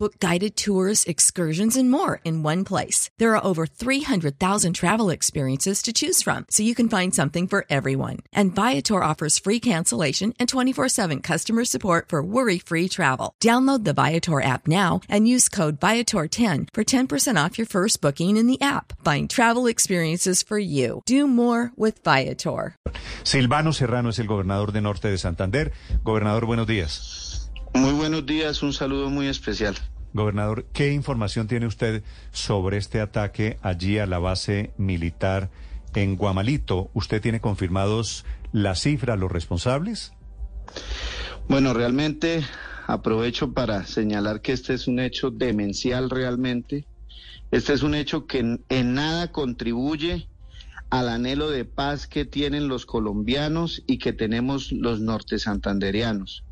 Book guided tours, excursions, and more in one place. There are over 300,000 travel experiences to choose from, so you can find something for everyone. And Viator offers free cancellation and 24 7 customer support for worry free travel. Download the Viator app now and use code Viator10 for 10% off your first booking in the app. Find travel experiences for you. Do more with Viator. Silvano Serrano es el gobernador de Norte de Santander. Gobernador, buenos días. Muy buenos días, un saludo muy especial. Gobernador, ¿qué información tiene usted sobre este ataque allí a la base militar en Guamalito? ¿Usted tiene confirmados la cifra, los responsables? Bueno, realmente aprovecho para señalar que este es un hecho demencial realmente. Este es un hecho que en, en nada contribuye al anhelo de paz que tienen los colombianos y que tenemos los norte santanderianos.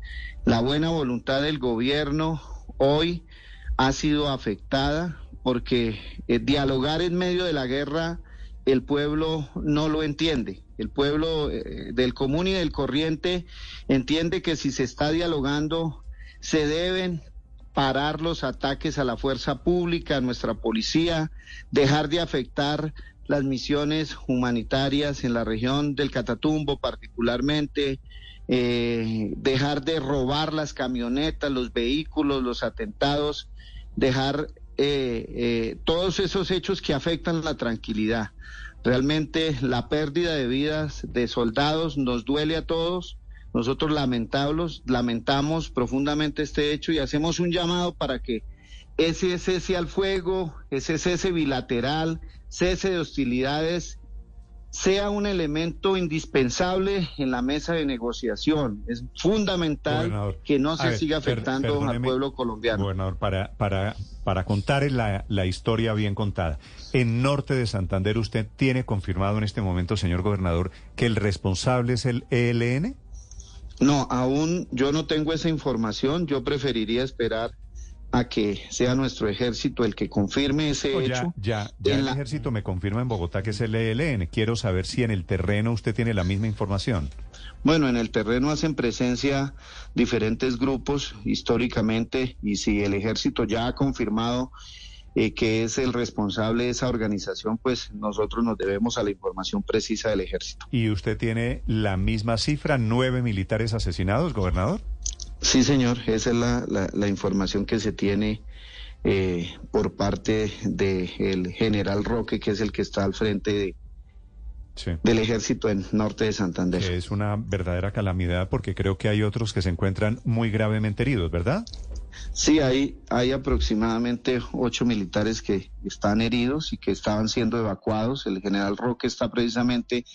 La buena voluntad del gobierno hoy ha sido afectada porque eh, dialogar en medio de la guerra el pueblo no lo entiende. El pueblo eh, del común y del corriente entiende que si se está dialogando se deben parar los ataques a la fuerza pública, a nuestra policía, dejar de afectar las misiones humanitarias en la región del Catatumbo particularmente, eh, dejar de robar las camionetas, los vehículos, los atentados, dejar eh, eh, todos esos hechos que afectan la tranquilidad. Realmente la pérdida de vidas de soldados nos duele a todos. Nosotros lamentamos, lamentamos profundamente este hecho y hacemos un llamado para que ese cese al fuego, ese cese bilateral, cese de hostilidades sea un elemento indispensable en la mesa de negociación. Es fundamental que no se siga afectando al pueblo colombiano. Gobernador, para, para, para contar la, la historia bien contada, en Norte de Santander usted tiene confirmado en este momento, señor gobernador, que el responsable es el ELN? No, aún yo no tengo esa información. Yo preferiría esperar a que sea nuestro ejército el que confirme ese hecho. Ya, ya, el ejército me confirma en Bogotá que es el ELN. Quiero saber si en el terreno usted tiene la misma información. Bueno, en el terreno hacen presencia diferentes grupos históricamente y si el ejército ya ha confirmado eh, que es el responsable de esa organización, pues nosotros nos debemos a la información precisa del ejército. ¿Y usted tiene la misma cifra, nueve militares asesinados, gobernador? Sí, señor, esa es la, la, información que se tiene eh, por parte del general Roque, que es el que está al frente de, del ejército en norte de Santander. Es una verdadera calamidad porque creo que hay otros que se encuentran muy gravemente heridos, ¿verdad? Sí, hay, hay aproximadamente ocho militares que están heridos y que estaban siendo evacuados. El general Roque está precisamente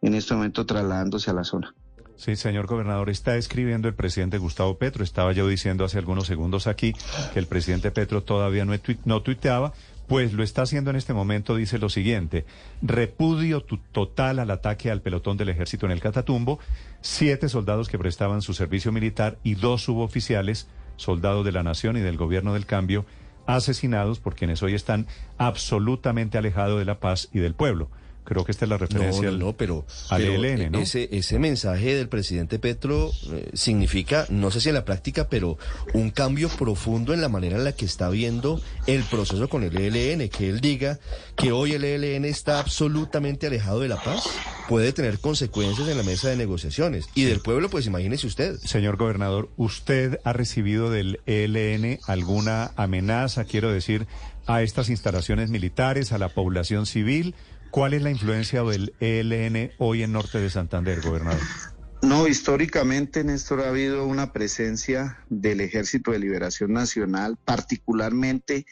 en este momento trasladándose a la zona. Sí, señor gobernador, está escribiendo el presidente Gustavo Petro. Estaba yo diciendo hace algunos segundos aquí que el presidente Petro todavía no, tuiteaba. Pues lo está haciendo en este momento, dice lo siguiente, repudio total al ataque al pelotón del ejército en el Catatumbo, siete soldados que prestaban su servicio militar y dos suboficiales, soldados de la Nación y del Gobierno del Cambio, asesinados por quienes hoy están absolutamente alejados de la paz y del pueblo. Creo que esta es la referencia no, no, pero, al ELN, ¿no? Ese, ese mensaje del presidente Petro eh, significa, no sé si en la práctica, pero un cambio profundo en la manera en la que está viendo el proceso con el ELN. Que él diga que hoy el ELN está absolutamente alejado de la paz puede tener consecuencias en la mesa de negociaciones. Y del pueblo, pues imagínese usted. Señor gobernador, ¿usted ha recibido del ELN alguna amenaza, quiero decir, a estas instalaciones militares, a la población civil? ¿Cuál es la influencia del ELN hoy en Norte de Santander, gobernador? No, históricamente, Néstor, ha habido una presencia del Ejército de Liberación Nacional, particularmente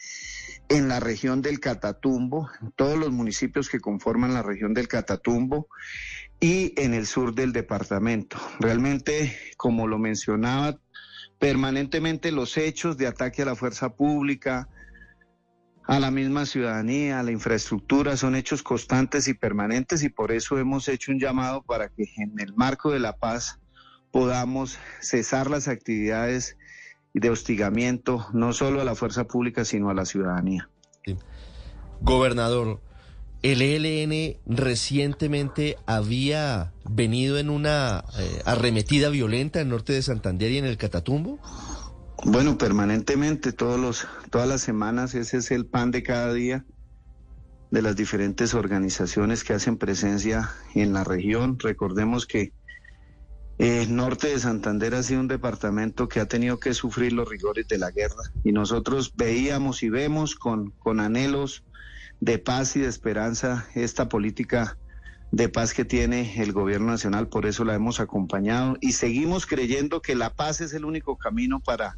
en la región del Catatumbo, en todos los municipios que conforman la región del Catatumbo y en el sur del departamento. Realmente, como lo mencionaba, permanentemente los hechos de ataque a la fuerza pública, a la misma ciudadanía, a la infraestructura, son hechos constantes y permanentes y por eso hemos hecho un llamado para que en el marco de la paz podamos cesar las actividades de hostigamiento no solo a la fuerza pública, sino a la ciudadanía. Gobernador, el ELN recientemente había venido en una eh, arremetida violenta en el norte de Santander y en el Catatumbo? Bueno, permanentemente, todos los, todas las semanas, ese es el pan de cada día de las diferentes organizaciones que hacen presencia en la región. Recordemos que el norte de Santander ha sido un departamento que ha tenido que sufrir los rigores de la guerra y nosotros veíamos y vemos con, con anhelos de paz y de esperanza esta política de paz que tiene el gobierno nacional, por eso la hemos acompañado y seguimos creyendo que la paz es el único camino para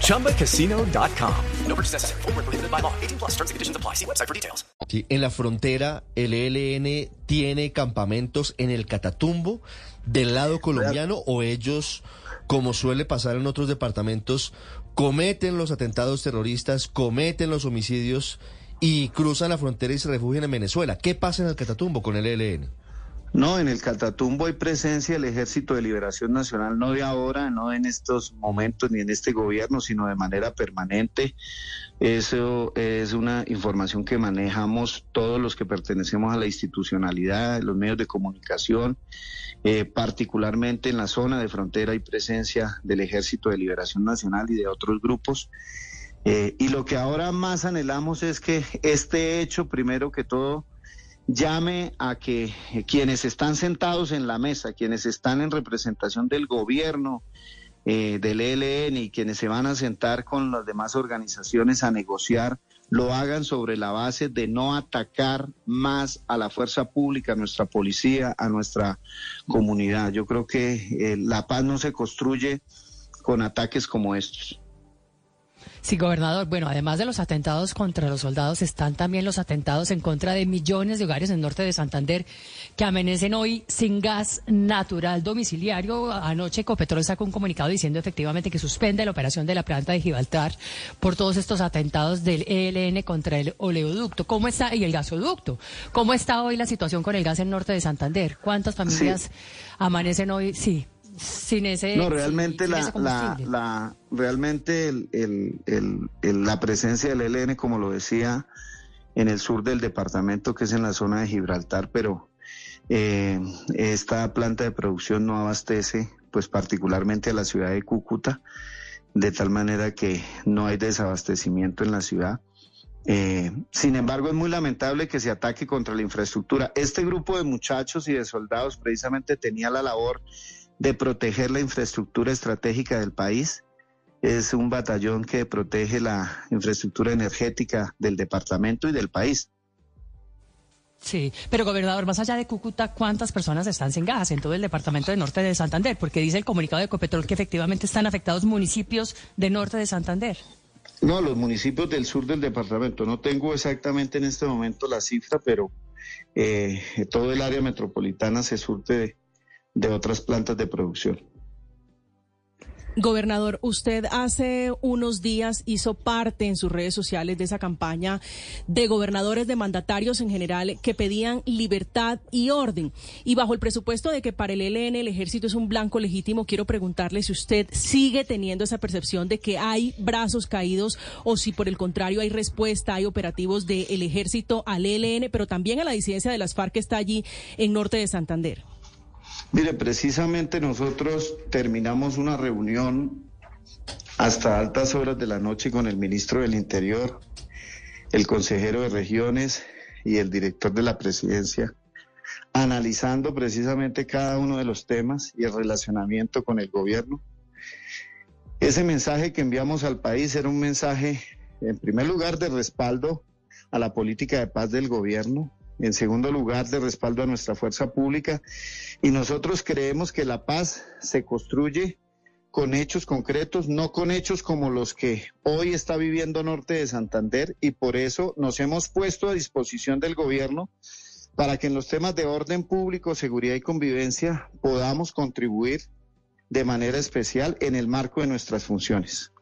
ChumbaCasino.com. No purchase necessary. Full prohibited by law. 18 plus terms and conditions apply. See website for details. Sí, en la frontera, el ELN tiene campamentos en el Catatumbo del lado colombiano o ellos, como suele pasar en otros departamentos, cometen los atentados terroristas, cometen los homicidios y cruzan la frontera y se refugian en Venezuela. ¿Qué pasa en el Catatumbo con el ELN? No, en el Catatumbo hay presencia del Ejército de Liberación Nacional, no de ahora, no en estos momentos ni en este gobierno, sino de manera permanente. Eso es una información que manejamos todos los que pertenecemos a la institucionalidad, los medios de comunicación, eh, particularmente en la zona de frontera hay presencia del Ejército de Liberación Nacional y de otros grupos. Eh, y lo que ahora más anhelamos es que este hecho, primero que todo, llame a que quienes están sentados en la mesa, quienes están en representación del gobierno, eh, del ELN y quienes se van a sentar con las demás organizaciones a negociar, lo hagan sobre la base de no atacar más a la fuerza pública, a nuestra policía, a nuestra comunidad. Yo creo que eh, la paz no se construye con ataques como estos. Sí, gobernador. Bueno, además de los atentados contra los soldados, están también los atentados en contra de millones de hogares en el norte de Santander que amanecen hoy sin gas natural domiciliario. Anoche Ecopetrol sacó un comunicado diciendo efectivamente que suspende la operación de la planta de Gibraltar por todos estos atentados del ELN contra el oleoducto. ¿Cómo está? Y el gasoducto. ¿Cómo está hoy la situación con el gas en el norte de Santander? ¿Cuántas familias amanecen hoy? Sí sin ese no realmente la, la, realmente el, la presencia del ELN como lo decía en el sur del departamento que es en la zona de Gibraltar pero eh, esta planta de producción no abastece pues particularmente a la ciudad de Cúcuta de tal manera que no hay desabastecimiento en la ciudad eh, sin embargo, es muy lamentable que se ataque contra la infraestructura. Este grupo de muchachos y de soldados precisamente tenía la labor de proteger la infraestructura estratégica del país. Es un batallón que protege la infraestructura energética del departamento y del país. Sí, pero gobernador, más allá de Cúcuta, ¿cuántas personas están sin gas en todo el departamento de norte de Santander? Porque dice el comunicado de Ecopetrol que efectivamente están afectados municipios de norte de Santander. No, los municipios del sur del departamento. No tengo exactamente en este momento la cifra, pero eh, todo el área metropolitana se surte de, de otras plantas de producción. Gobernador, usted hace unos días hizo parte en sus redes sociales de esa campaña de gobernadores, de mandatarios en general, que pedían libertad y orden. Y bajo el presupuesto de que para el ELN el ejército es un blanco legítimo, quiero preguntarle si usted sigue teniendo esa percepción de que hay brazos caídos o si por el contrario hay respuesta, hay operativos del ejército al ELN, pero también a la disidencia de las FARC que está allí en norte de Santander. Mire, precisamente nosotros terminamos una reunión hasta altas horas de la noche con el ministro del Interior, el consejero de regiones y el director de la presidencia, analizando precisamente cada uno de los temas y el relacionamiento con el gobierno. Ese mensaje que enviamos al país era un mensaje, en primer lugar, de respaldo a la política de paz del gobierno, en segundo lugar, de respaldo a nuestra fuerza pública. Y nosotros creemos que la paz se construye con hechos concretos, no con hechos como los que hoy está viviendo Norte de Santander y por eso nos hemos puesto a disposición del gobierno para que en los temas de orden público, seguridad y convivencia podamos contribuir de manera especial en el marco de nuestras funciones.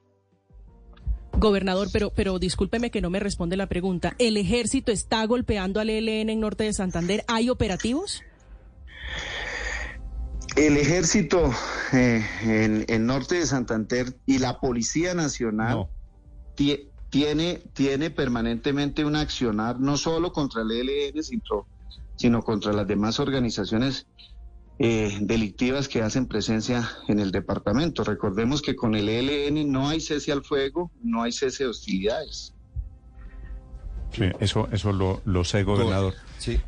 Gobernador, pero, pero discúlpeme que no me responde la pregunta. ¿El ejército está golpeando al ELN en norte de Santander? ¿Hay operativos? El ejército eh, en, en, norte de Santander y la Policía Nacional No. tie- tiene, tiene permanentemente un accionar no solo contra el ELN, sino, sino contra las demás organizaciones eh, delictivas que hacen presencia en el departamento. Recordemos que con el ELN no hay cese al fuego, no hay cese de hostilidades. Sí, eso, eso lo, lo sé, gobernador. Sí.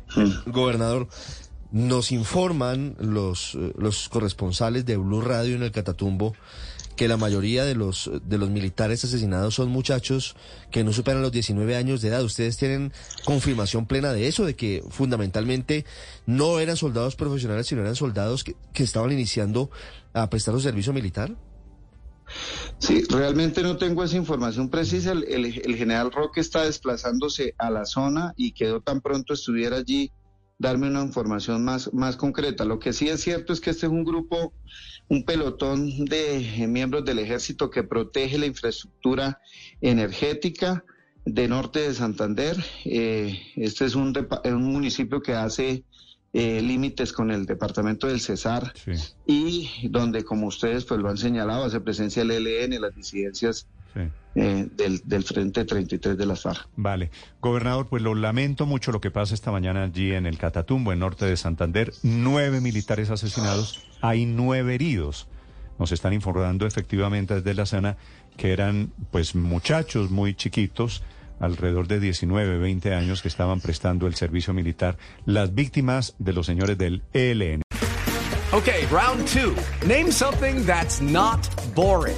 Gobernador, nos informan los, eh, los corresponsales de Blue Radio en el Catatumbo que la mayoría de los, de los militares asesinados son muchachos que no superan los 19 años de edad. ¿Ustedes tienen confirmación plena de eso, de que fundamentalmente no eran soldados profesionales, sino eran soldados que, que estaban iniciando a prestar su servicio militar? Sí, realmente no tengo esa información precisa. El, el- el general Roque está desplazándose a la zona y quedó tan pronto estuviera allí darme una información más, más concreta. Lo que sí es cierto es que este es un grupo, un pelotón de eh, miembros del ejército que protege la infraestructura energética de norte de Santander. Eh, este es un, depa- un municipio que hace eh, límites con el departamento del Cesar Sí, y donde, como ustedes pues lo han señalado, hace presencia el ELN, las disidencias sí. eh, del, del Frente 33 de FARC. Vale. Gobernador, pues lo lamento mucho lo que pasa esta mañana allí en el Catatumbo, en norte de Santander. Nueve militares asesinados, hay nueve heridos. Nos están informando efectivamente desde la zona que eran pues muchachos muy chiquitos, alrededor de 19, 20 años que estaban prestando el servicio militar, las víctimas de los señores del ELN. Okay, round two. Name something that's not boring.